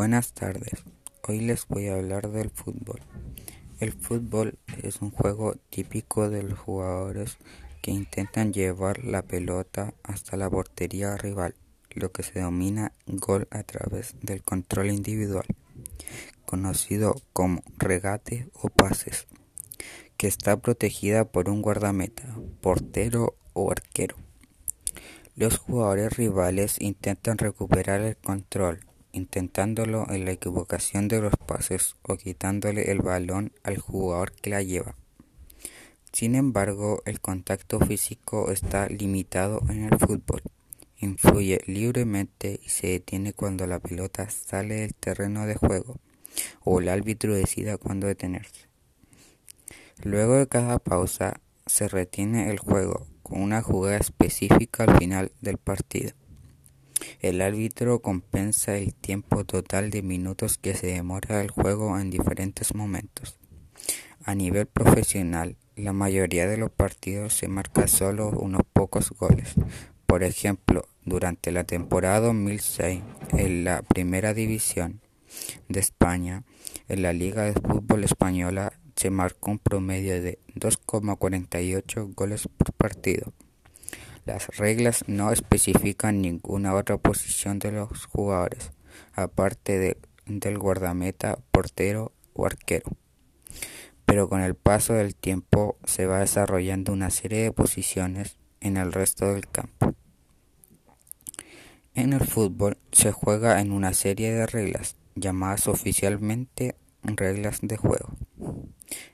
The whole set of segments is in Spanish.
Buenas tardes, hoy les voy a hablar del fútbol. El fútbol es un juego típico de los jugadores que intentan llevar la pelota hasta la portería rival, lo que se denomina gol a través del control individual, conocido como regate o pases, que está protegida por un guardameta, portero o arquero. Los jugadores rivales intentan recuperar el control intentándolo en la equivocación de los pases o quitándole el balón al jugador que la lleva. Sin embargo, el contacto físico está limitado en el fútbol. Influye libremente y se detiene cuando la pelota sale del terreno de juego o el árbitro decida cuándo detenerse. Luego de cada pausa se retiene el juego con una jugada específica al final del partido. El árbitro compensa el tiempo total de minutos que se demora el juego en diferentes momentos. A nivel profesional, la mayoría de los partidos se marca solo unos pocos goles. Por ejemplo, durante la temporada 2006 en la Primera División de España, en la Liga de Fútbol Española se marcó un promedio de 2,48 goles por partido. Las reglas no especifican ninguna otra posición de los jugadores, aparte del guardameta, portero o arquero. Pero con el paso del tiempo se va desarrollando una serie de posiciones en el resto del campo. En el fútbol se juega en una serie de reglas llamadas oficialmente reglas de juego.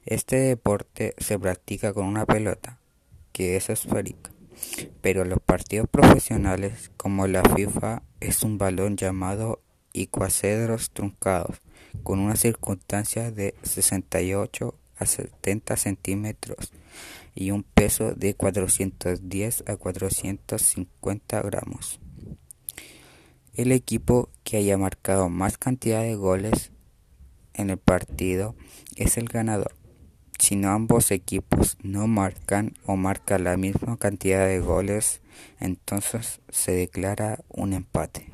Este deporte se practica con una pelota que es esférica pero los partidos profesionales, como la FIFA, es un balón llamado icoacedros truncados, con una circunstancia de 68 a 70 centímetros y un peso de 410 a 450 gramos. El equipo que haya marcado más cantidad de goles en el partido es el ganador. Si no ambos equipos no marcan o marcan la misma cantidad de goles, entonces se declara un empate.